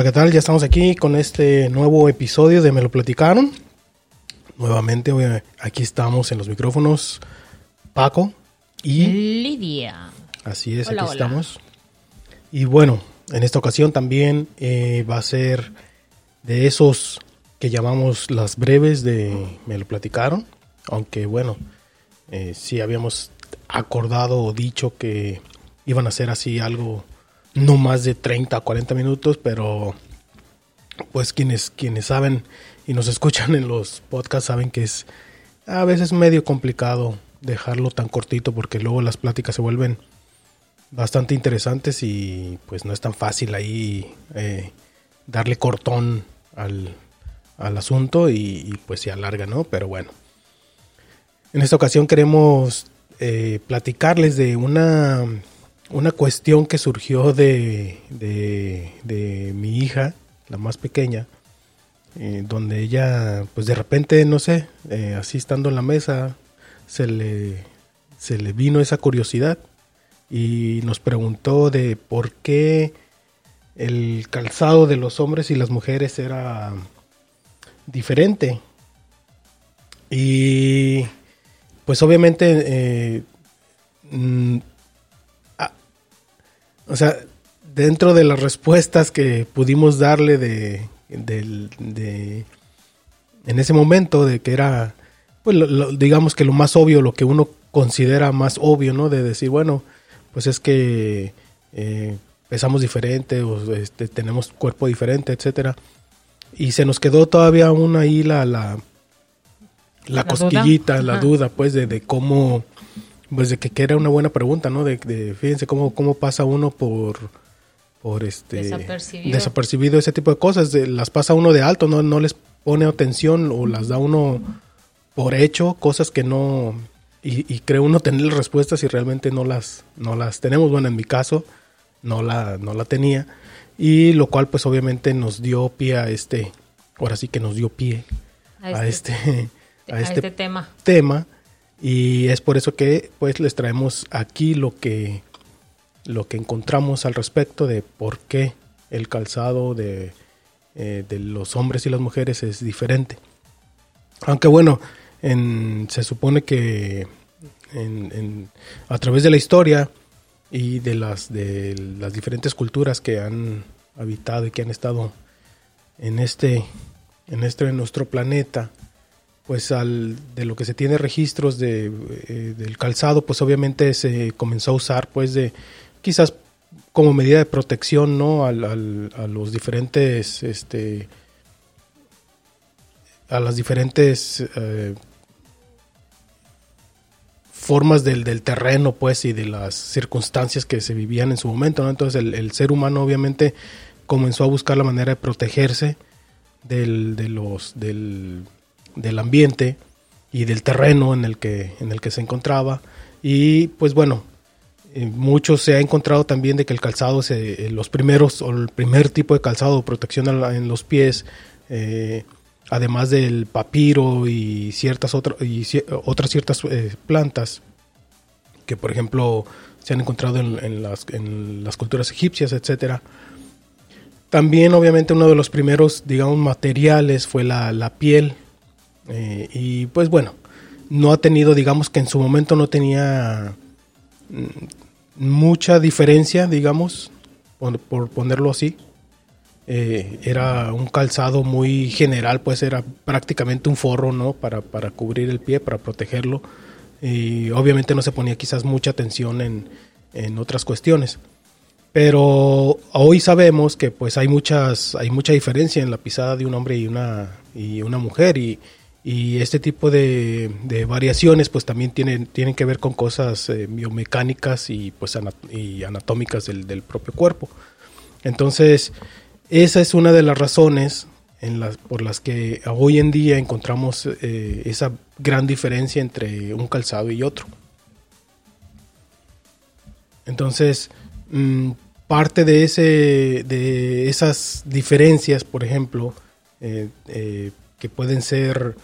Hola, ¿qué tal? Ya estamos aquí con este nuevo episodio de Me lo platicaron. Nuevamente, aquí estamos en los micrófonos Paco y Lidia. Así es, aquí estamos. Y bueno, en esta ocasión también eh, va a ser de esos que llamamos las breves de Me lo platicaron. Aunque bueno, eh, sí habíamos acordado o dicho que iban a ser así algo no más de 30 a 40 minutos, pero pues quienes, quienes saben y nos escuchan en los podcasts saben que es a veces medio complicado dejarlo tan cortito porque luego las pláticas se vuelven bastante interesantes y pues no es tan fácil ahí eh, darle cortón al, asunto y, pues se alarga, ¿no? Pero bueno. En esta ocasión queremos eh, platicarles de una una cuestión que surgió de, de, mi hija, la más pequeña, eh, donde ella, pues de repente, no sé, eh, así estando en la mesa, se le, se le vino esa curiosidad y nos preguntó de por qué el calzado de los hombres y las mujeres era diferente. Y pues obviamente eh, mm, o sea, dentro de las respuestas que pudimos darle de, en ese momento, de que era, pues digamos que lo más obvio, lo que uno considera más obvio, ¿no? De decir, bueno, pues es que eh, pesamos diferente o este, tenemos cuerpo diferente, etcétera. Y se nos quedó todavía aún ahí la, la, la, cosquillita, la duda, pues, de, de cómo pues de que, era una buena pregunta, ¿no? De, fíjense cómo, cómo pasa uno por, por este desapercibido. ese tipo de cosas, las pasa uno de alto, no, no les pone atención o las da uno por hecho, cosas que no y, y cree uno tener respuestas y realmente no las no las tenemos. Bueno, en mi caso no la no la tenía y lo cual pues obviamente nos dio pie a este ahora sí que nos dio pie a este a este, este tema. tema y es por eso que pues les traemos aquí lo que, lo que encontramos al respecto de por qué el calzado de, eh, de los hombres y las mujeres es diferente. Aunque bueno, en, se supone que en, a través de la historia y de las, de las diferentes culturas que han habitado y que han estado en este, en este en nuestro planeta, pues al, de lo que se tiene registros de, eh, del calzado, pues obviamente se comenzó a usar pues de quizás como medida de protección, ¿no? Al, a los diferentes, este, a las diferentes eh, formas del, del, terreno, pues, y de las circunstancias que se vivían en su momento, ¿no? Entonces el, el ser humano obviamente comenzó a buscar la manera de protegerse del, de los, del, del ambiente y del terreno en el que, en el que se encontraba. Y pues bueno, eh, mucho se ha encontrado también de que el calzado, se, eh, los primeros o el primer tipo de calzado protección en los pies, eh, además del papiro y ciertas otras ciertas plantas que por ejemplo se han encontrado en, las, en las culturas egipcias, etcétera. También obviamente uno de los primeros, digamos, materiales fue la, la piel eh, y pues bueno, no ha tenido, digamos que en su momento no tenía mm, mucha diferencia, digamos, por, ponerlo así. Eh, era un calzado muy general, pues era prácticamente un forro, ¿no? Para, para cubrir el pie, para protegerlo. Y obviamente no se ponía quizás mucha atención en, en otras cuestiones. Pero hoy sabemos que pues hay muchas, hay mucha diferencia en la pisada de un hombre y una, y una mujer. Y, y este tipo de, variaciones pues también tienen, tienen que ver con cosas eh, biomecánicas y pues y anatómicas del, propio cuerpo. Entonces, esa es una de las razones en las, por las que hoy en día encontramos eh, esa gran diferencia entre un calzado y otro. Entonces, mm, parte de, ese, de esas diferencias, por ejemplo, eh, que pueden ser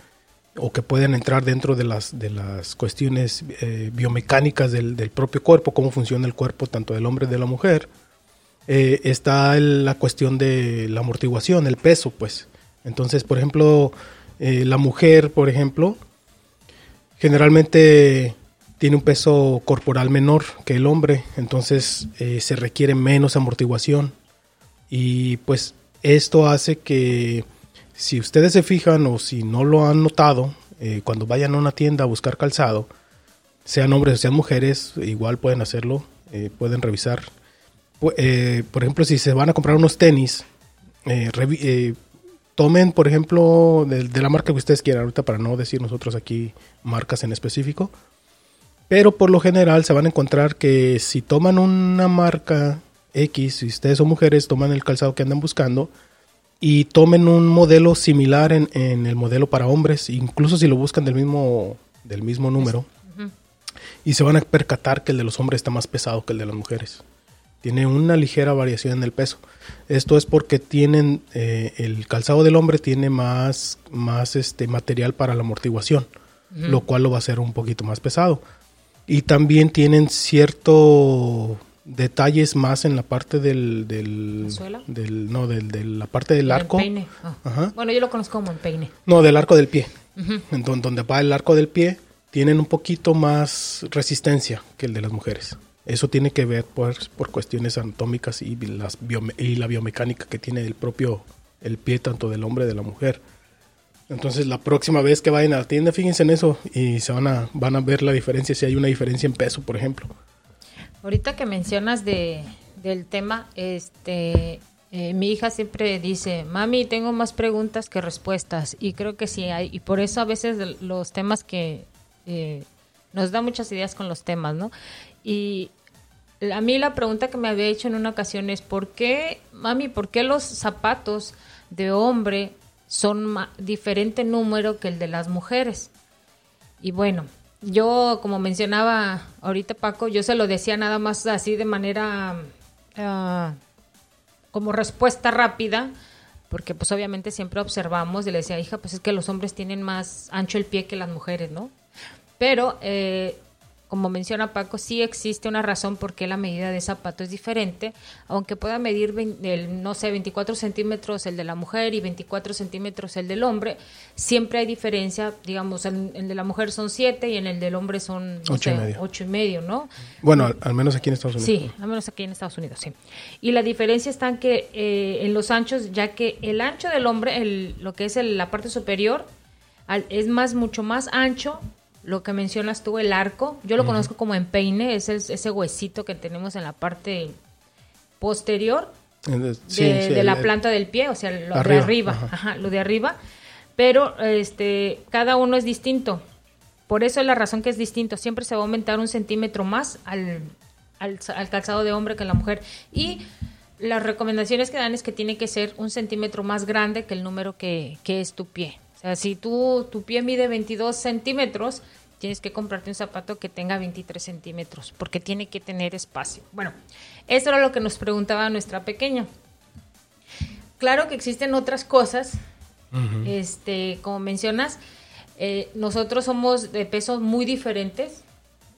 o que pueden entrar dentro de las, de las cuestiones eh, biomecánicas del, propio cuerpo, cómo funciona el cuerpo tanto del hombre y de la mujer, eh, está la cuestión de la amortiguación, el peso, pues. Entonces, por ejemplo, eh, la mujer, por ejemplo, generalmente tiene un peso corporal menor que el hombre, entonces se requiere menos amortiguación. Y pues esto hace que si ustedes se fijan o si no lo han notado, cuando vayan a una tienda a buscar calzado, sean hombres o sean mujeres, igual pueden hacerlo, pueden revisar. Eh, por ejemplo, si se van a comprar unos tenis, eh, eh, tomen, por ejemplo, de, la marca que ustedes quieran, ahorita para no decir nosotros aquí marcas en específico, pero por lo general se van a encontrar que si toman una marca X, si ustedes son mujeres, toman el calzado que andan buscando y tomen un modelo similar en, el modelo para hombres, incluso si lo buscan del mismo, del mismo número, y se van a percatar que el de los hombres está más pesado que el de las mujeres tiene una ligera variación en el peso. Esto es porque tienen eh, el calzado del hombre tiene más, más este material para la amortiguación, lo cual lo va a hacer un poquito más pesado. Y también tienen ciertos detalles más en la parte del, del, del no del, de la parte del arco. Peine. Ah. Bueno, yo lo conozco como el peine. No, del arco del pie. en donde va el arco del pie tienen un poquito más resistencia que el de las mujeres. Eso tiene que ver pues, por cuestiones anatómicas y, las y la biomecánica que tiene el propio el pie tanto del hombre de la mujer. Entonces la próxima vez que vayan a la tienda, fíjense en eso y se van a, van a ver la diferencia, si hay una diferencia en peso, por ejemplo. Ahorita que mencionas de, del tema, este, eh, mi hija siempre dice, mami, tengo más preguntas que respuestas. Y creo que sí hay, y por eso a veces los temas que eh, nos da muchas ideas con los temas, ¿no? Y a mí la pregunta que me había hecho en una ocasión es, ¿por qué, mami, por qué los zapatos de hombre son diferente número que el de las mujeres? Y bueno, yo, como mencionaba ahorita Paco, yo se lo decía nada más así de manera ah, como respuesta rápida, porque pues obviamente siempre observamos y le decía, hija, pues es que los hombres tienen más ancho el pie que las mujeres, ¿no? Pero eh, como menciona Paco, sí existe una razón por qué la medida de zapato es diferente, aunque pueda medir, el, no sé, 24 centímetros el de la mujer y 24 centímetros el del hombre, siempre hay diferencia, digamos, el, el de la mujer son 7 y en el del hombre son 8 y, y, medio, ¿no? Bueno, al, menos aquí en Estados Unidos. Sí, al menos aquí en Estados Unidos, sí. Y la diferencia está en que eh, en los anchos, ya que el ancho del hombre, el, lo que es la parte superior, es más mucho más ancho lo que mencionas tú, el arco, yo lo conozco como empeine, es ese huesito que tenemos en la parte posterior de, la planta del pie, o sea, lo de arriba, ajá. lo de arriba, pero este, cada uno es distinto. Por eso es la razón que es distinto. Siempre se va a aumentar un centímetro más al, al, calzado de hombre que la mujer. Y las recomendaciones que dan es que tiene que ser un centímetro más grande que el número que, que es tu pie. O sea, si tú, tu pie mide 22 centímetros, tienes que comprarte un zapato que tenga 23 centímetros, porque tiene que tener espacio. Bueno, eso era lo que nos preguntaba nuestra pequeña. Claro que existen otras cosas, este, como mencionas, eh, nosotros somos de pesos muy diferentes,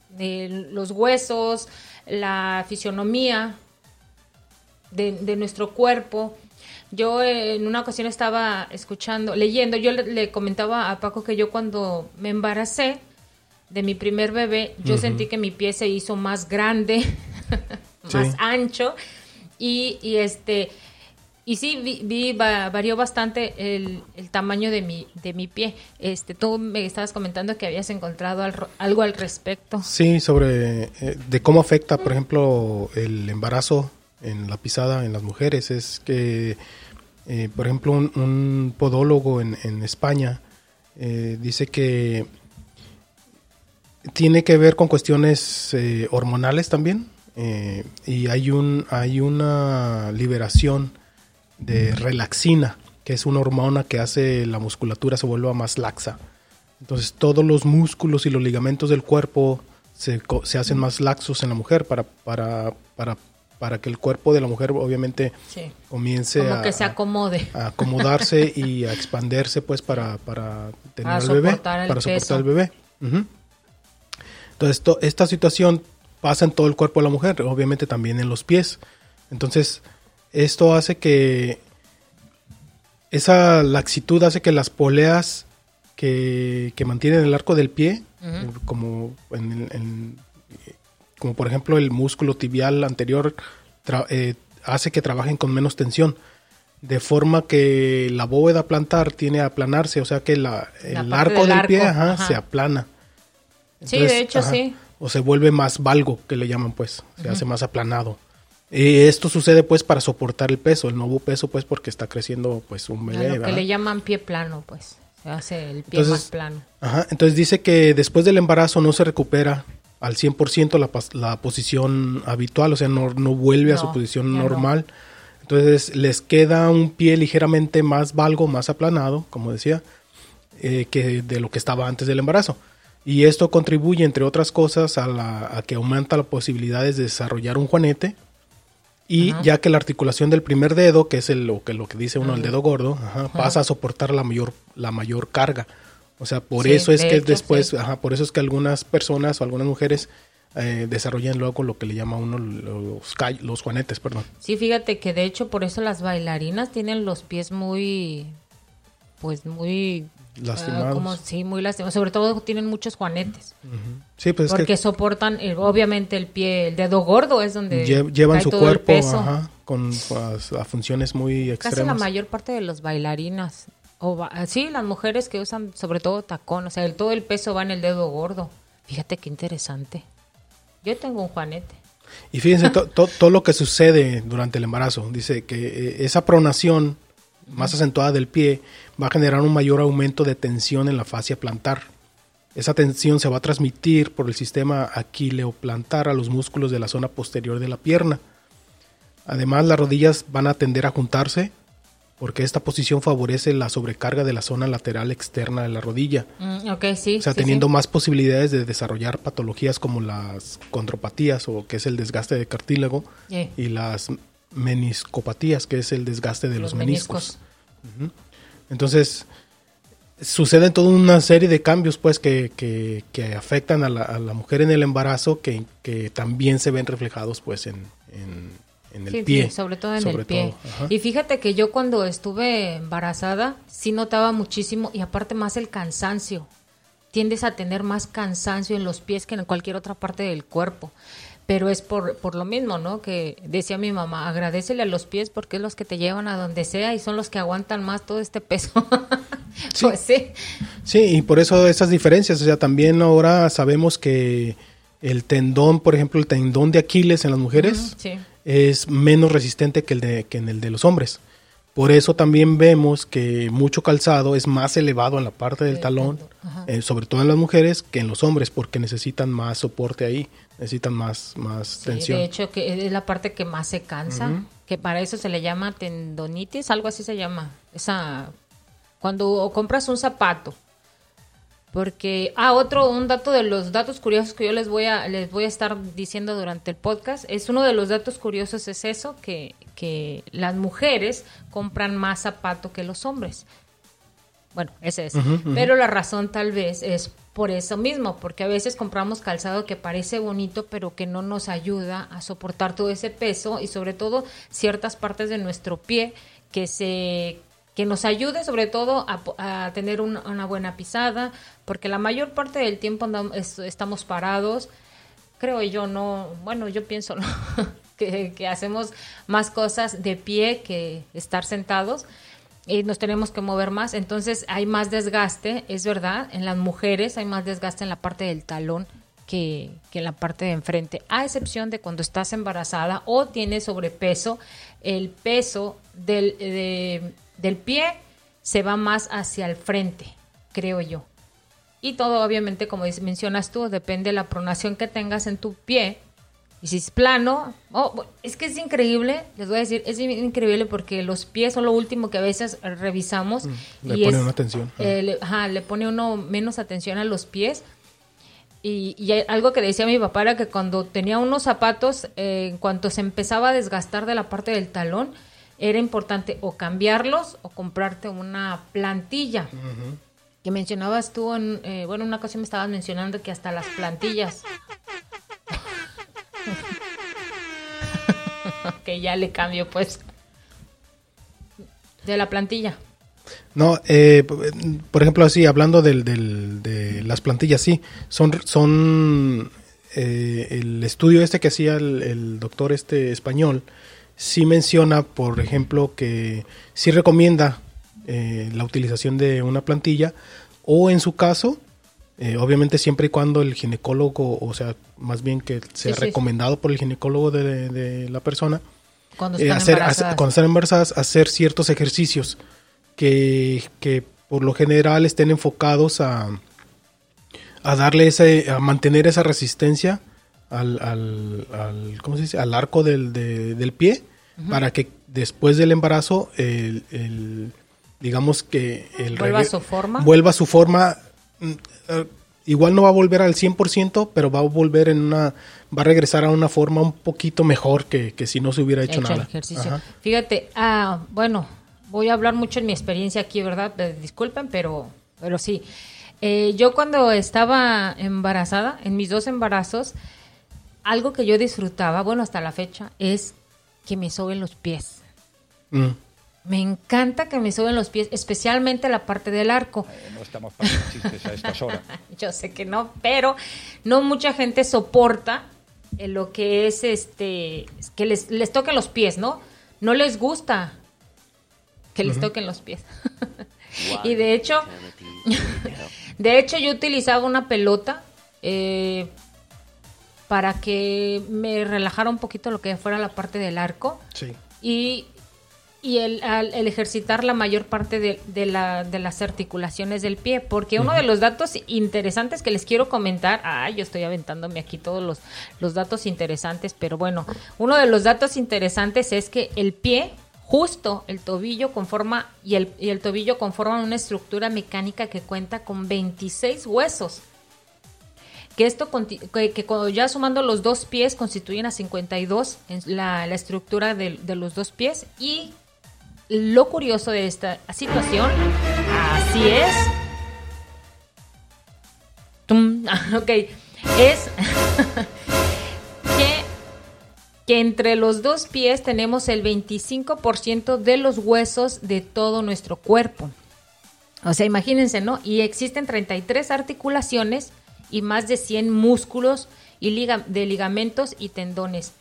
de los huesos, la fisionomía de nuestro cuerpo, yo eh, en una ocasión estaba escuchando, leyendo, yo le, comentaba a Paco que yo cuando me embaracé de mi primer bebé, yo sentí que mi pie se hizo más grande, más ancho y, y, este y sí vi, varió bastante el, tamaño de mi de mi pie. Este tú me estabas comentando que habías encontrado algo al respecto. Sí, sobre eh, de cómo afecta, por ejemplo, el embarazo en la pisada en las mujeres es que, eh, por ejemplo, un, podólogo en, España eh, dice que tiene que ver con cuestiones eh, hormonales también y hay, un, hay una liberación de relaxina, que es una hormona que hace la musculatura se vuelva más laxa. Entonces todos los músculos y los ligamentos del cuerpo se, se hacen más laxos en la mujer para, para, para para que el cuerpo de la mujer obviamente comience a, que se acomode. a acomodarse y a expandirse pues para, para tener al bebé, para soportar al bebé. Entonces esta situación pasa en todo el cuerpo de la mujer, obviamente también en los pies. Entonces, esto hace que esa laxitud hace que las poleas que, que mantienen el arco del pie, como, en, en- como por ejemplo el músculo tibial anterior, eh, hace que trabajen con menos tensión. De forma que la bóveda plantar tiene a aplanarse, o sea que la, el arco del del pie arco, ajá, ajá. se aplana. Sí, de hecho, sí. O se vuelve más valgo, que le llaman pues, se hace más aplanado. Y esto sucede pues para soportar el peso, el nuevo peso pues porque está creciendo pues un A bebé. lo que le llaman pie plano, pues. Se hace el pie Entonces- más plano. Ajá, entonces dice que después del embarazo no se recupera al 100% la, la posición habitual, o sea, no, no vuelve a su posición no. normal. Entonces les queda un pie ligeramente más valgo, más aplanado, como decía, eh, que de lo que estaba antes del embarazo. Y esto contribuye, entre otras cosas, a, la- a que aumenta las posibilidades de desarrollar un juanete. Y Ajá. ya que la articulación del primer dedo, que es el- lo, que, lo que dice uno, el dedo gordo, ajá, pasa a soportar la mayor, la mayor carga. O sea, por Sí, eso es de que hecho, después, sí. ajá, por eso es que algunas personas o algunas mujeres eh, desarrollan luego lo que le llama uno los, los juanetes, perdón. Sí, fíjate que de hecho por eso las bailarinas tienen los pies muy, pues muy... ah, Lastimados. como- sí, muy lastimados. Sobre todo tienen muchos juanetes. Sí, pues es porque que soportan, eh, obviamente, el pie, el dedo gordo es donde lle- llevan su todo el cuerpo peso. ajá, con pues, a funciones muy Casi la extremas. mayor parte de los bailarinas, o ba- sí, las mujeres que usan sobre todo tacón, o sea, todo el peso va en el dedo gordo. Fíjate qué interesante. Yo tengo un juanete. Y fíjense to- to- todo lo que sucede durante el embarazo. Dice que eh, esa pronación más acentuada del pie va a generar un mayor aumento de tensión en la fascia plantar. Esa tensión se va a transmitir por el sistema aquileoplantar a los músculos de la zona posterior de la pierna. Además, las rodillas van a tender a juntarse porque esta posición favorece la sobrecarga de la zona lateral externa de la rodilla. Mm, ok, sí. O sea, sí, teniendo sí. más posibilidades de desarrollar patologías como las condropatías, o que es el desgaste de cartílago, y las meniscopatías, que es el desgaste de los, meniscos. Entonces, suceden toda una serie de cambios, pues, que, que, que afectan a la, a la mujer en el embarazo, que, que también se ven reflejados, pues, en, en, en el Sí, pie. sí, sobre todo en Sobre el pie. Y fíjate que yo cuando estuve embarazada sí notaba muchísimo y aparte más el cansancio. Tiendes a tener más cansancio en los pies que en cualquier otra parte del cuerpo. Pero es por, por lo mismo, ¿no? Que decía mi mamá, agradecele a los pies porque es los que te llevan a donde sea y son los que aguantan más todo este peso. Sí. Pues sí. Sí, y por eso esas diferencias. O sea, también ahora sabemos que el tendón, por ejemplo, el tendón de Aquiles en las mujeres sí. Es menos resistente que el de, que en el de los hombres. Por eso también vemos que mucho calzado es más elevado en la parte del talón, eh, sobre todo en las mujeres, que en los hombres, porque necesitan más soporte ahí, necesitan más, más Sí, tensión. de hecho, que es la parte que más se cansa, que para eso se le llama tendonitis, algo así se llama. Esa cuando compras un zapato. Porque ah, otro un dato de los datos curiosos que yo les voy a les voy a estar diciendo durante el podcast, es uno de los datos curiosos es eso que que las mujeres compran más zapato que los hombres. Bueno, ese es. Pero la razón tal vez es por eso mismo, porque a veces compramos calzado que parece bonito, pero que no nos ayuda a soportar todo ese peso y sobre todo ciertas partes de nuestro pie que se que nos ayude sobre todo a, tener una, buena pisada, porque la mayor parte del tiempo estamos parados. Creo yo no, bueno, yo pienso que, hacemos más cosas de pie que estar sentados y nos tenemos que mover más, entonces hay más desgaste, es verdad, en las mujeres hay más desgaste en la parte del talón que, que en la parte de enfrente, a excepción de cuando estás embarazada o tienes sobrepeso, el peso del, de- del pie se va más hacia el frente, creo yo. Y todo, obviamente, como mencionas tú, depende de la pronación que tengas en tu pie. Y si es plano, oh, es que es increíble, les voy a decir, es in- increíble porque los pies son lo último que a veces revisamos. le y pone es- una atención. eh, le, ajá, le pone uno menos atención a los pies. Y, algo que decía mi papá era que cuando tenía unos zapatos, eh, en cuanto se empezaba a desgastar de la parte del talón, era importante o cambiarlos o comprarte una plantilla. Que mencionabas tú, en, eh, bueno, una ocasión me estabas mencionando que hasta las plantillas. que ya le cambio, pues. De la plantilla. No, eh, por ejemplo, así, hablando del, del, de las plantillas, sí, son, son eh, el estudio este que hacía el, el, doctor este español, sí menciona, por ejemplo, que sí recomienda eh, la utilización de una plantilla, o en su caso, eh, obviamente siempre y cuando el ginecólogo, o sea, más bien que sea Sí, sí. recomendado por el ginecólogo de, de la persona, Cuando eh, están hacer, hacer- cuando están embarazadas, hacer ciertos ejercicios que, que por lo general estén enfocados a, a darle ese, a mantener esa resistencia al, al, al- ¿cómo se dice? al arco del, de- del pie, para que después del embarazo, el, el- digamos que el Vuelva a su forma. vuelva a su forma. mm, eh, Igual no va a volver al 100%, pero va a volver en una, va a regresar a una forma un poquito mejor que, que si no se hubiera hecho, nada. ejercicio. Fíjate, ah, bueno, voy a hablar mucho en mi experiencia aquí, ¿verdad? Eh, Disculpen, pero, pero sí. Eh, yo cuando estaba embarazada, en mis dos embarazos, algo que yo disfrutaba, bueno, hasta la fecha, es que me soben los pies. Mm. Me encanta que me soben los pies, especialmente la parte del arco. Eh, no estamos para chistes a estas horas. Yo sé que no, pero no mucha gente soporta eh, lo que es este que les, les toquen los pies, ¿no? No les gusta que les toquen los pies. y de hecho, de hecho yo utilizaba una pelota eh, para que me relajara un poquito lo que fuera la parte del arco. Sí. y, y el, al- el ejercitar la mayor parte de, de la- de las articulaciones del pie, porque uno de los datos interesantes que les quiero comentar, ay, yo estoy aventándome aquí todos los, los datos interesantes, pero bueno, uno de los datos interesantes es que el pie, justo el tobillo conforma, y el, y el tobillo conforman una estructura mecánica que cuenta con 26 huesos que esto que, ya sumando los dos pies constituyen a 52 en la, estructura de, los dos pies y lo curioso de esta situación así es ok es que que entre los dos pies tenemos el 25% de los huesos de todo nuestro cuerpo. O sea, imagínense, ¿no? Y existen 33 articulaciones y más de 100 músculos y liga- de ligamentos y tendones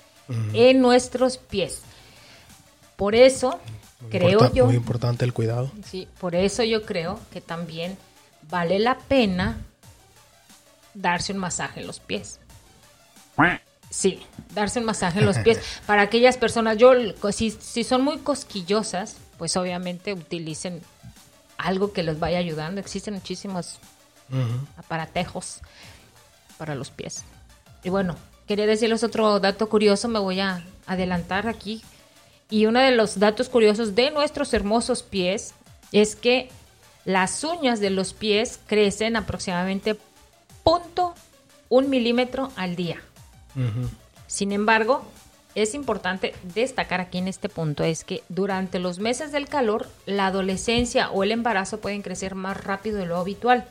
en nuestros pies. Por eso, Muy creo yo, Muy importante el cuidado. sí, por eso yo creo que también vale la pena darse un masaje en los pies. Sí, darse un masaje en los pies. Para aquellas personas, yo, si, si son muy cosquillosas, pues obviamente utilicen algo que les vaya ayudando. Existen muchísimos Ujú. aparatejos para los pies. Y bueno, quería decirles otro dato curioso, me voy a adelantar aquí. Y uno de los datos curiosos de nuestros hermosos pies es que las uñas de los pies crecen aproximadamente punto un milímetro al día. Sin embargo, es importante destacar aquí en este punto es que durante los meses del calor, la adolescencia o el embarazo pueden crecer más rápido de lo habitual.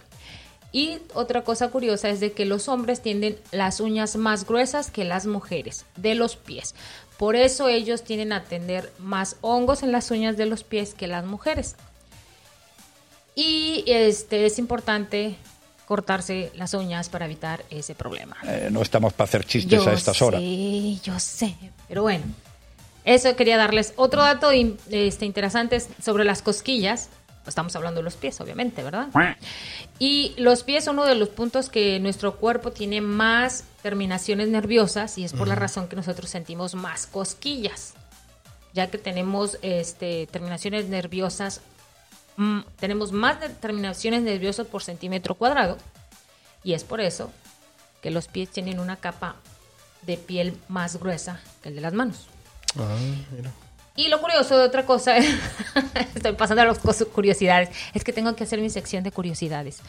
Y otra cosa curiosa es de que los hombres tienen las uñas más gruesas que las mujeres de los pies. Por eso ellos tienden a tener más hongos en las uñas de los pies que las mujeres. Y este es importante cortarse las uñas para evitar ese problema. Eh, no estamos para hacer chistes a estas horas. Sí, yo sé. Pero bueno, eso quería darles. Otro dato este, interesante es sobre las cosquillas. Estamos hablando de los pies, obviamente, ¿verdad? Y los pies son uno de los puntos que nuestro cuerpo tiene más terminaciones nerviosas y es por la razón que nosotros sentimos más cosquillas, ya que tenemos este, terminaciones nerviosas, mm, tenemos más terminaciones nerviosas por centímetro cuadrado y es por eso que los pies tienen una capa de piel más gruesa que el de las manos. Ah, mira. Y lo curioso de otra cosa, estoy pasando a las curiosidades, es que tengo que hacer mi sección de curiosidades.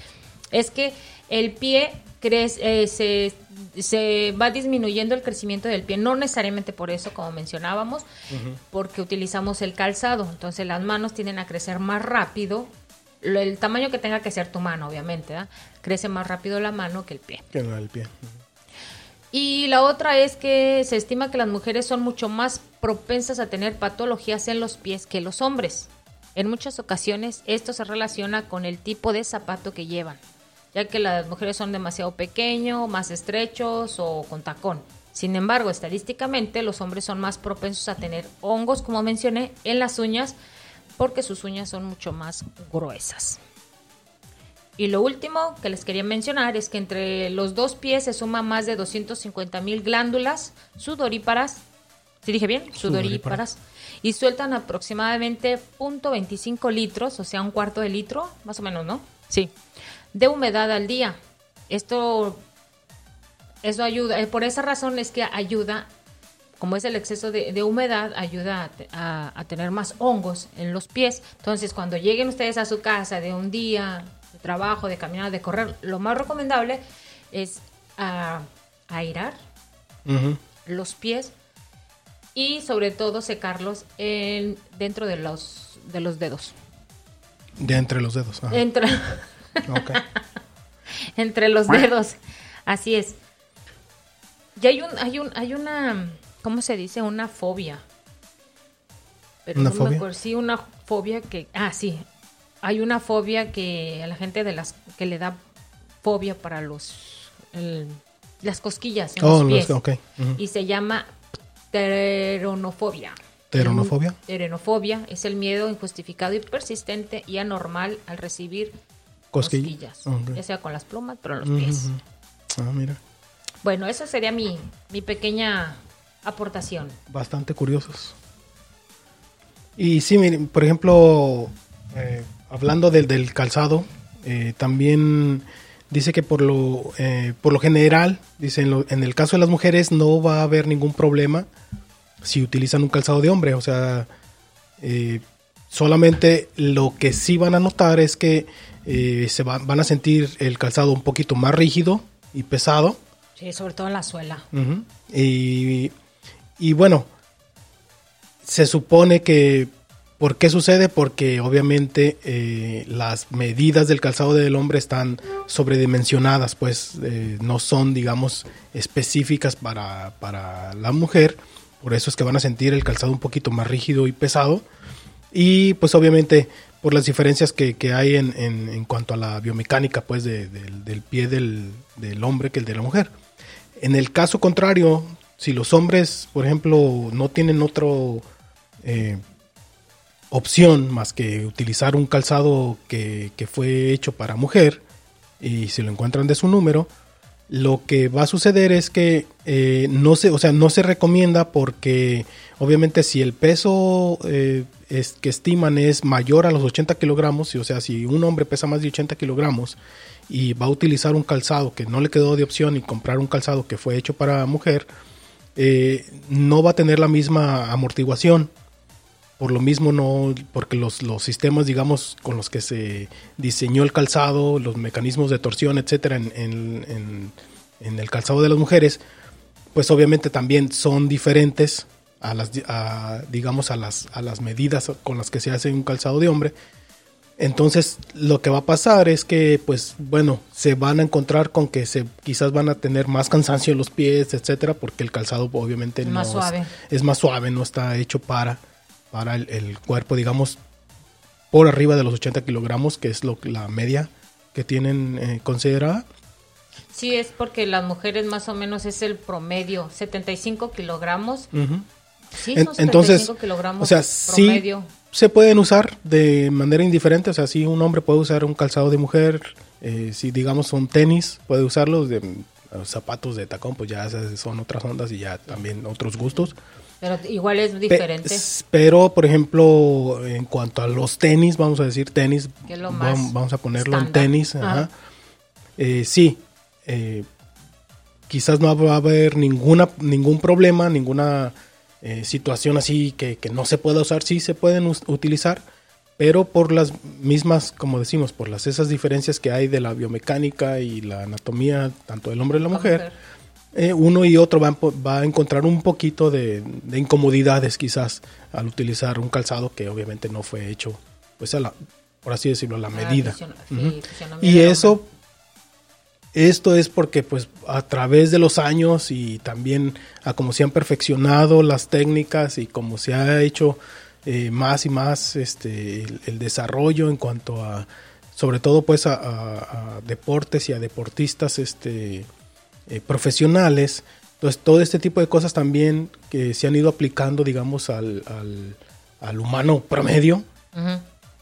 Es que el pie crece, eh, se, se va disminuyendo el crecimiento del pie, no necesariamente por eso, como mencionábamos, porque utilizamos el calzado. Entonces las manos tienden a crecer más rápido, lo- el tamaño que tenga que ser tu mano, obviamente, crece más rápido la mano que el pie. Que no el pie. Y la otra es que se estima que las mujeres son mucho más propensas a tener patologías en los pies que los hombres. En muchas ocasiones esto se relaciona con el tipo de zapato que llevan, ya que las mujeres son demasiado pequeños, más estrechos o con tacón. Sin embargo, estadísticamente los hombres son más propensos a tener hongos, como mencioné, en las uñas, porque sus uñas son mucho más gruesas. Y lo último que les quería mencionar es que entre los dos pies se suma más de 250 mil glándulas sudoríparas. ¿Sí dije bien? Sudoríparas. Y sueltan aproximadamente 0.25 litros, o sea, un cuarto de litro, más o menos, ¿no? Sí. De humedad al día. Esto, eso ayuda, eh, por esa razón es que ayuda, como es el exceso de, humedad, ayuda a, a tener más hongos en los pies. Entonces, cuando lleguen ustedes a su casa de un día de trabajo, de caminar, de correr, lo más recomendable es uh, airar los pies y sobre todo secarlos en, dentro de los, de los dedos. De entre los dedos. Entre, entre los dedos. Así es. Y hay un, hay un, hay una, ¿cómo se dice? Una fobia. ¿Una fobia? sí, una fobia que, ah, sí, hay una fobia que a la gente de las que le da fobia para los las cosquillas en oh, los pies y se llama teronofobia. ¿Teronofobia? Teronofobia es el miedo injustificado y persistente y anormal al recibir cosquillas, ya sea con las plumas, pero en los pies. Ah, mira. Bueno, esa sería mi, mi pequeña aportación. Bastante curiosos. Y sí, miren, por ejemplo, eh, hablando del, del calzado, eh, también dice que por lo, eh, por lo general, dice en, el caso de las mujeres no va a haber ningún problema si utilizan un calzado de hombre. O sea, eh, solamente lo que sí van a notar es que se van a sentir el calzado un poquito más rígido y pesado. Sí, sobre todo en la suela. y, y bueno, se supone que ¿Por qué sucede? Porque obviamente eh, las medidas del calzado del hombre están sobredimensionadas, pues eh, no son, digamos, específicas para, para, la mujer. Por eso es que van a sentir el calzado un poquito más rígido y pesado. Y pues obviamente por las diferencias que, que hay en, en, en, cuanto a la biomecánica pues del pie del, del, hombre que el de la mujer. En el caso contrario, si los hombres, por ejemplo, no tienen otro... Eh, opción más que utilizar un calzado que, fue hecho para mujer y si lo encuentran de su número, lo que va a suceder es que eh, no se, o sea, no se recomienda porque obviamente si el peso eh, es, que estiman es mayor a los 80 kilogramos, o sea, si un hombre pesa más de 80 kilogramos y va a utilizar un calzado que no le quedó de opción y comprar un calzado que fue hecho para mujer, eh, no va a tener la misma amortiguación por lo mismo no, porque los, los sistemas, digamos, con los que se diseñó el calzado, los mecanismos de torsión, etcétera, en, en, en, el calzado de las mujeres, pues obviamente también son diferentes a las, digamos, a las, a las medidas con las que se hace un calzado de hombre. Entonces, lo que va a pasar es que, pues, bueno, se van a encontrar con que se quizás van a tener más cansancio en los pies, etcétera, porque el calzado obviamente no más suave. es más suave, no está hecho para para el, cuerpo, digamos, por arriba de los 80 kilogramos, que es lo, la media que tienen eh, considerada. Sí, es porque las mujeres más o menos es el promedio, 75 kilogramos. Sí, son 75 Entonces, kilogramos o sea, promedio. Sí se pueden usar de manera indiferente, o sea, si un hombre puede usar un calzado de mujer, eh, si digamos son tenis, puede usarlos de zapatos de tacón, pues ya son otras ondas y ya también otros gustos. Pero igual es diferente. pero, por ejemplo, en cuanto a los tenis, vamos a decir tenis, vamos, a ponerlo en tenis. Eh, sí, eh, quizás no va a haber ninguna, ningún problema, ninguna eh, situación así que, que, no se pueda usar. Sí se pueden utilizar, pero por las mismas, como decimos, por las esas diferencias que hay de la biomecánica y la anatomía, tanto del hombre y la mujer eh, uno y otro van, va a encontrar un poquito de, incomodidades quizás al utilizar un calzado que obviamente no fue hecho, pues a la, por así decirlo, a la medida. y eso Esto es porque pues a través de los años y también a cómo se han perfeccionado las técnicas y como se ha hecho eh, más y más este, el, desarrollo en cuanto a, sobre todo pues a, deportes y a deportistas este, eh, profesionales, entonces todo este tipo de cosas también que se han ido aplicando digamos al, al, humano promedio,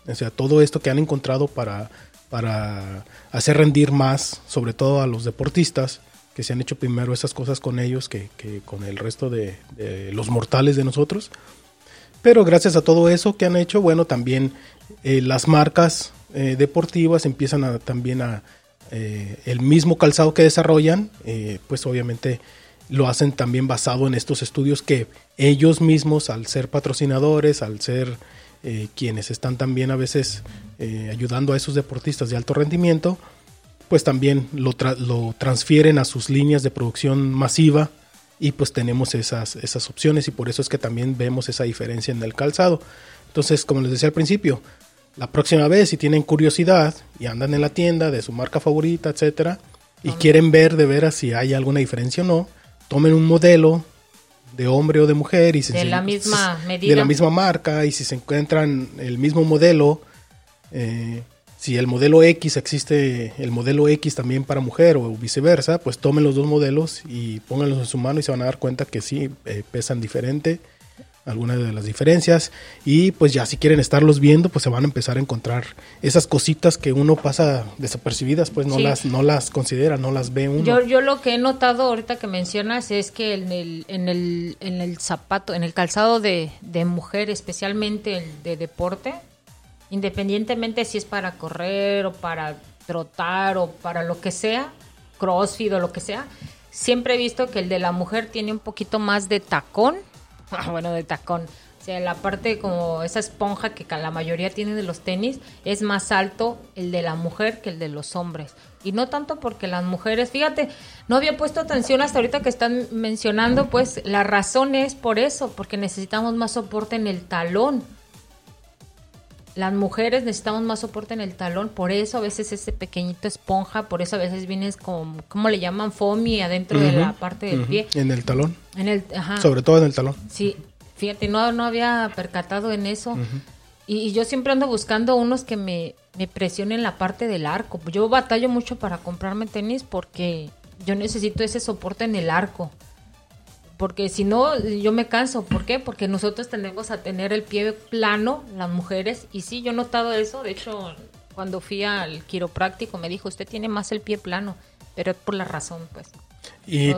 o sea, todo esto que han encontrado para para hacer rendir más, sobre todo a los deportistas, que se han hecho primero esas cosas con ellos que, con el resto de, los mortales de nosotros. Pero gracias a todo eso que han hecho, bueno, también eh, las marcas eh, deportivas empiezan a, también a eh, el mismo calzado que desarrollan, pues obviamente lo hacen también basado en estos estudios que ellos mismos, al ser patrocinadores, al ser eh, quienes están también a veces eh, ayudando a esos deportistas de alto rendimiento, pues también lo, lo, transfieren a sus líneas de producción masiva y pues tenemos esas, esas opciones y por eso es que también vemos esa diferencia en el calzado. Entonces, como les decía al principio, la próxima vez si tienen curiosidad y andan en la tienda de su marca favorita, etcétera, y quieren ver de veras si hay alguna diferencia o no, tomen un modelo de hombre o de mujer y de la misma medida. de la misma marca y si se encuentran el mismo modelo eh, si el modelo X existe el modelo X también para mujer o viceversa pues tomen los dos modelos y pónganlos en su mano y se van a dar cuenta que sí eh, pesan diferente algunas de las diferencias. Y pues ya si quieren estarlos viendo pues se van a empezar a encontrar esas cositas que uno pasa desapercibidas pues no las no las considera no las ve uno. Yo, yo lo que he notado ahorita que mencionas es que en el en el, en el zapato en el calzado de, de mujer especialmente el de deporte independientemente si es para correr o para trotar o para lo que sea crossfit o lo que sea siempre he visto que el de la mujer tiene un poquito más de tacón Ah, bueno, de tacón. O sea, la parte como esa esponja que la mayoría tiene de los tenis es más alto el de la mujer que el de los hombres. Y no tanto porque las mujeres, fíjate, no había puesto atención hasta ahorita que están mencionando, pues la razón es por eso, porque necesitamos más soporte en el talón. Las mujeres necesitamos más soporte en el talón, por eso a veces ese pequeñito esponja, por eso a veces vienes como, ¿cómo le llaman? Foamy adentro de la parte del pie. En el talón. En el, ajá. Sobre todo en el talón. Sí, fíjate, no, no había percatado en eso. y, yo siempre ando buscando unos que me, me presionen la parte del arco. Yo batallo mucho para comprarme tenis porque yo necesito ese soporte en el arco porque si no, yo me canso. ¿Por qué? Porque nosotros tendemos a tener el pie plano, las mujeres, y sí, yo he notado eso. De hecho, cuando fui al quiropráctico me dijo, usted tiene más el pie plano, pero es por la razón, pues. Y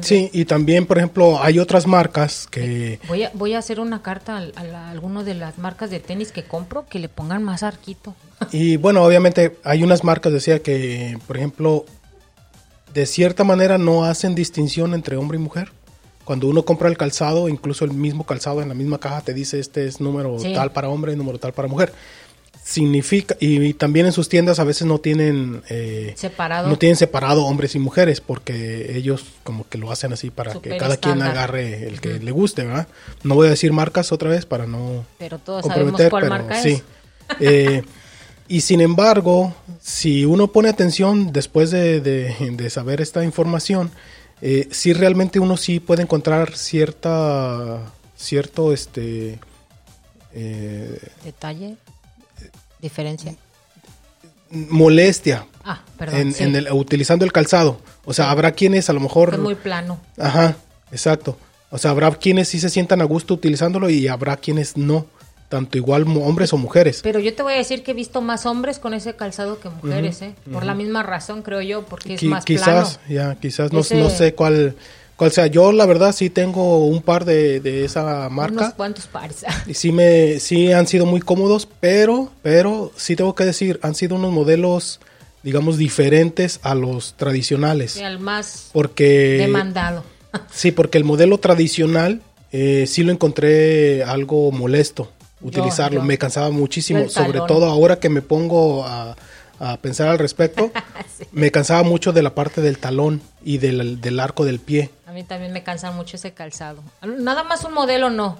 Sí, y también, por ejemplo, hay otras marcas que... Voy a, voy a hacer una carta a, a, alguno de las marcas de tenis que compro que le pongan más arquito. Y bueno, obviamente hay unas marcas, decía que, por ejemplo, de cierta manera no hacen distinción entre hombre y mujer cuando uno compra el calzado, incluso el mismo calzado en la misma caja te dice este es número tal para hombre y número tal para mujer. Significa, y, también en sus tiendas a veces no tienen eh, separado. no tienen separado hombres y mujeres, porque ellos como que lo hacen así para que cada quien agarre el que le guste, ¿verdad? No voy a decir marcas otra vez para no Pero todos cuál marca sí. Eh, y sin embargo, si uno pone atención después de, de saber esta información, eh, sí realmente uno sí puede encontrar cierta, cierto, este... Eh, Detalle, diferencia. Molestia. Ah, perdón. En, el, utilizando el calzado. O sea, habrá quienes a lo mejor... Es muy plano. Ajá, exacto. O sea, habrá quienes sí se sientan a gusto utilizándolo y habrá quienes no tanto igual hombres o mujeres. Pero yo te voy a decir que he visto más hombres con ese calzado que mujeres, ¿eh? Por la misma razón, creo yo, porque es más quizás, ya, quizás, no, no, sé cuál, cuál sea. Yo, la verdad, sí tengo un par de, de esa marca. Unos cuantos pares. y sí, me, sí han sido muy cómodos, pero, pero sí tengo que decir, han sido unos modelos digamos diferentes a los tradicionales. Y al más porque, demandado. sí, porque el modelo tradicional eh, sí lo encontré algo molesto utilizarlo. Me cansaba muchísimo, sobre todo ahora que me pongo a, pensar al respecto, me cansaba mucho de la parte del talón y del, del, arco del pie. A mí también me cansa mucho ese calzado. Nada más un modelo no.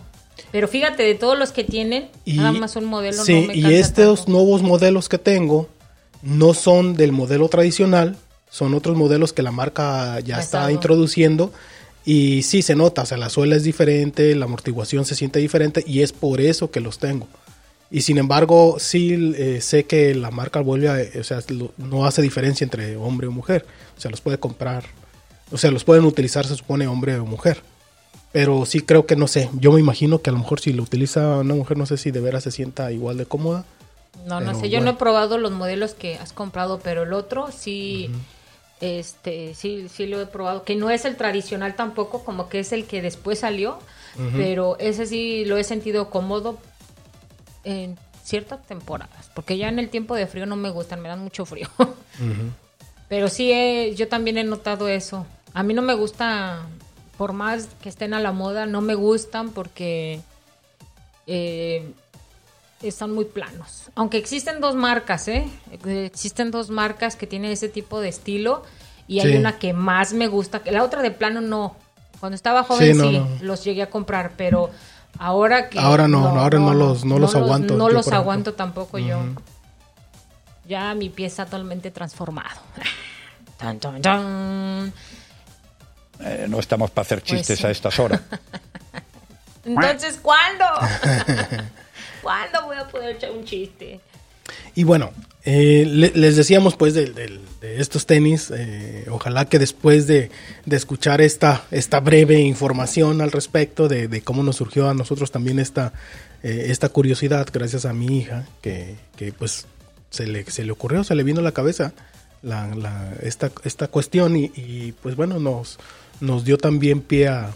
Pero fíjate, de todos los que tienen, nada más un modelo sí, no y estos nuevos modelos que tengo no son del modelo tradicional, son otros modelos que la marca ya está introduciendo y sí se nota, o sea, la suela es diferente, la amortiguación se siente diferente y es por eso que los tengo. Y sin embargo, sí eh, sé que la marca vuelve a, o sea, lo- no hace diferencia entre hombre o mujer. O sea, los puede comprar, o sea, los pueden utilizar, se supone, hombre o mujer. Pero sí creo que, no sé, yo me imagino que a lo mejor si lo utiliza una mujer, no sé si de veras se sienta igual de cómoda. No, no sé, yo bueno. no he probado los modelos que has comprado, pero el otro sí, este, sí, sí lo he probado, que no es el tradicional tampoco, como que es el que después salió, pero ese sí lo he sentido cómodo en ciertas temporadas, porque ya en el tiempo de frío no me gustan, me dan mucho frío. Pero sí, he- yo también he notado eso. A mí no me gusta, por más que estén a la moda, no me gustan porque eh, están muy planos. Aunque existen dos marcas, ¿eh? Existen dos marcas que tienen ese tipo de estilo y hay Sí. una que más me gusta. La otra de plano no. Cuando estaba joven Sí, sí, no, no. los llegué a comprar, pero ahora que... Ahora no, ahora no los- no los aguanto, No los aguanto tampoco yo. Ya mi pie está totalmente transformado. Tan, tan, tan. Eh, no estamos para hacer Pues chistes sí. a estas horas. Entonces, ¿cuándo? ¿Cuándo voy a poder echar un chiste? Y bueno, eh, le- les decíamos pues del- del- de, estos tenis, eh, ojalá que después de, de escuchar esta, esta breve información al respecto de, de cómo nos surgió a nosotros también esta, eh, esta curiosidad, gracias a mi hija, que, que, pues se le, se le ocurrió, se le vino a la cabeza la, la- esta, esta cuestión y, y, pues bueno, nos, nos dio también pie a,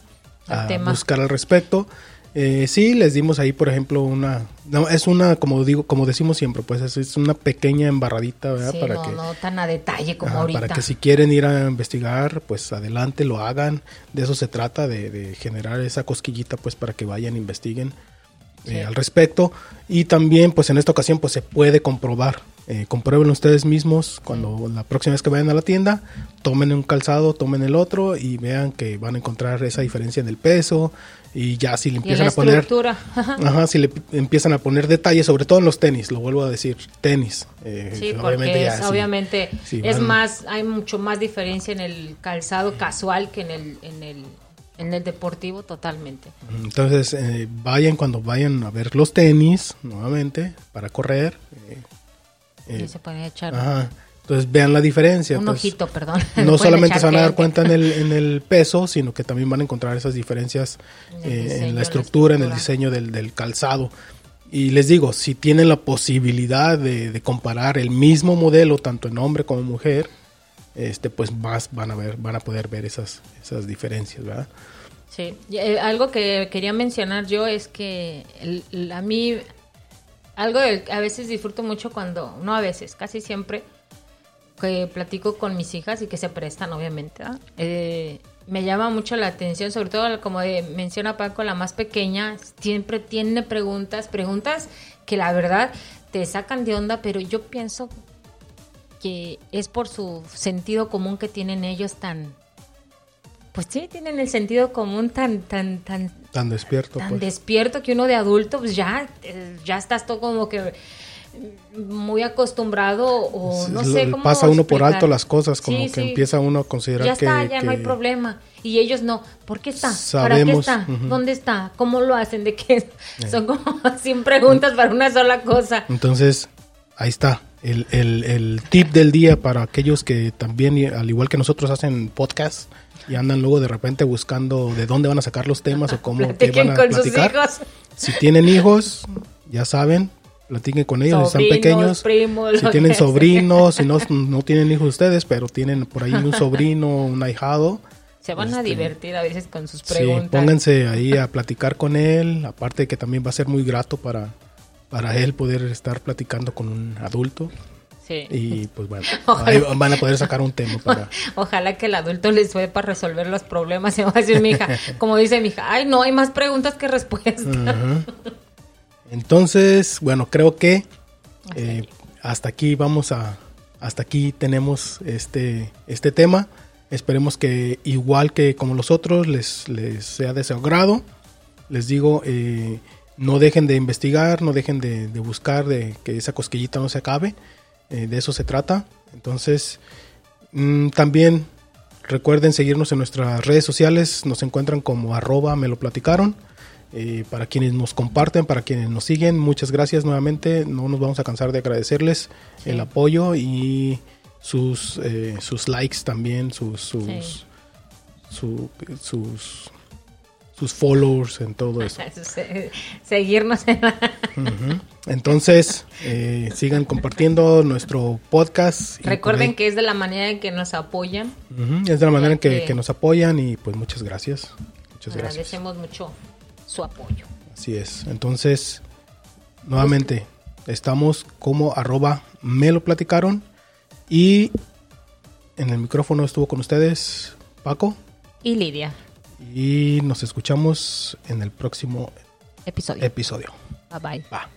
buscar al respecto. Eh, sí, les dimos ahí, por ejemplo, una, no, es una, como digo, como decimos siempre, pues es, es una pequeña embarradita, ¿verdad? Sí, para no, que, no tan a detalle como ajá, ahorita. para que si quieren ir a investigar, pues adelante lo hagan. De eso se trata, de, de generar esa cosquillita, pues para que vayan, investiguen eh, al respecto. Y también, pues en esta ocasión, pues se puede comprobar. Eh, comprueben ustedes mismos cuando la próxima vez que vayan a la tienda, tomen un calzado, tomen el otro y vean que van a encontrar esa diferencia en el peso y ya si le empiezan a poner. Ajá, si le empiezan a poner detalles, sobre todo en los tenis, lo vuelvo a decir, tenis. eh, Sí, ya es, obviamente sí, es van- más, hay mucho más diferencia en el calzado casual que en el, en el, en el deportivo totalmente. Entonces, eh, vayan cuando vayan a ver los tenis, nuevamente, para correr. eh, eh, Y se pueden echar ajá. Entonces, vean la diferencia. un pues, ojito, perdón. No solamente se van a dar cuenta en el, en el peso, sino que también van a encontrar esas diferencias En eh, diseño, en la la estructura, en el diseño del, del calzado. Y les digo, si tienen la posibilidad de, de comparar el mismo modelo, tanto en hombre como mujer, este, pues más van a ver, van a poder ver esas, esas diferencias, ¿verdad? Sí, eh, algo que quería mencionar yo es que a mí, algo del- a veces disfruto mucho cuando, no a veces, casi siempre, que platico con mis hijas y que se prestan, obviamente, ¿verdad? Eh, me llama mucho la atención, sobre todo como de- menciona Paco, la más pequeña, siempre tiene preguntas, preguntas que la verdad te sacan de onda, pero yo pienso que es por su sentido común que tienen ellos tan, pues sí, tienen el sentido común tan, tan, tan, Tan despierto, tan pues. despierto que uno de adulto, pues ya, eh, ya estás todo como que muy acostumbrado o no sé cómo pasa uno por alto las cosas, como Sí, que sí. empieza uno a considerar ya que, está, ya no hay que- problema. Y ellos no. ¿Por qué está? ¿Para Sabemos, qué está? ¿Dónde está? ¿Cómo lo hacen? ¿De qué? Son como 100 preguntas para una sola cosa. Entonces, ahí está. El, el- el tip del día para aquellos que también, al igual que nosotros, hacen podcast y andan luego de repente buscando de dónde van a sacar los temas o cómo qué van a con sus platicar. hijos. Si tienen hijos, ya saben, platiquen con ellos, si están pequeños. primos, si tienen sobrinos, si no, no tienen hijos ustedes, pero tienen por ahí un sobrino, un ahijado. Se van a Este, divertir a veces con sus Sí, preguntas. pónganse ahí a platicar con él, aparte de que también va a ser muy grato para, para él poder estar platicando con un adulto Sí. y pues bueno, Ojalá. ahí van a poder sacar un tema para... Ojalá que el adulto les sepa resolver los problemas. Se va a decir mi hija, como dice mi hija, ay, no, hay más preguntas que respuestas. Entonces, bueno, creo que eh, hasta aquí vamos a, hasta aquí tenemos este, este tema. Esperemos que igual que como los otros les, les sea de su agrado. Les digo, eh, no dejen de investigar, no dejen de, de buscar, de que esa cosquillita no se acabe. Eh, de eso se trata. Entonces, Mm, también recuerden seguirnos en nuestras redes sociales. Nos encuentran como arroba me lo platicaron. Eh, para quienes nos comparten, para quienes nos siguen, muchas gracias nuevamente. No nos vamos a cansar de agradecerles Sí. el apoyo y sus, eh, sus likes también, sus, sus, Sí. su- sus, sus followers en todo eso. Se- Seguirnos en la... Ujú. Entonces, eh, sigan compartiendo nuestro podcast. Recuerden que es de la manera en que nos apoyan. Es de la manera en que, que- que nos apoyan y pues muchas gracias. Muchas gracias. Agradecemos mucho su apoyo. Así es. Entonces, nuevamente, estamos como arroba me lo platicaron y en el micrófono estuvo con ustedes Paco Y Lidia, y nos escuchamos en el próximo episodio. episodio. Bye bye. Va.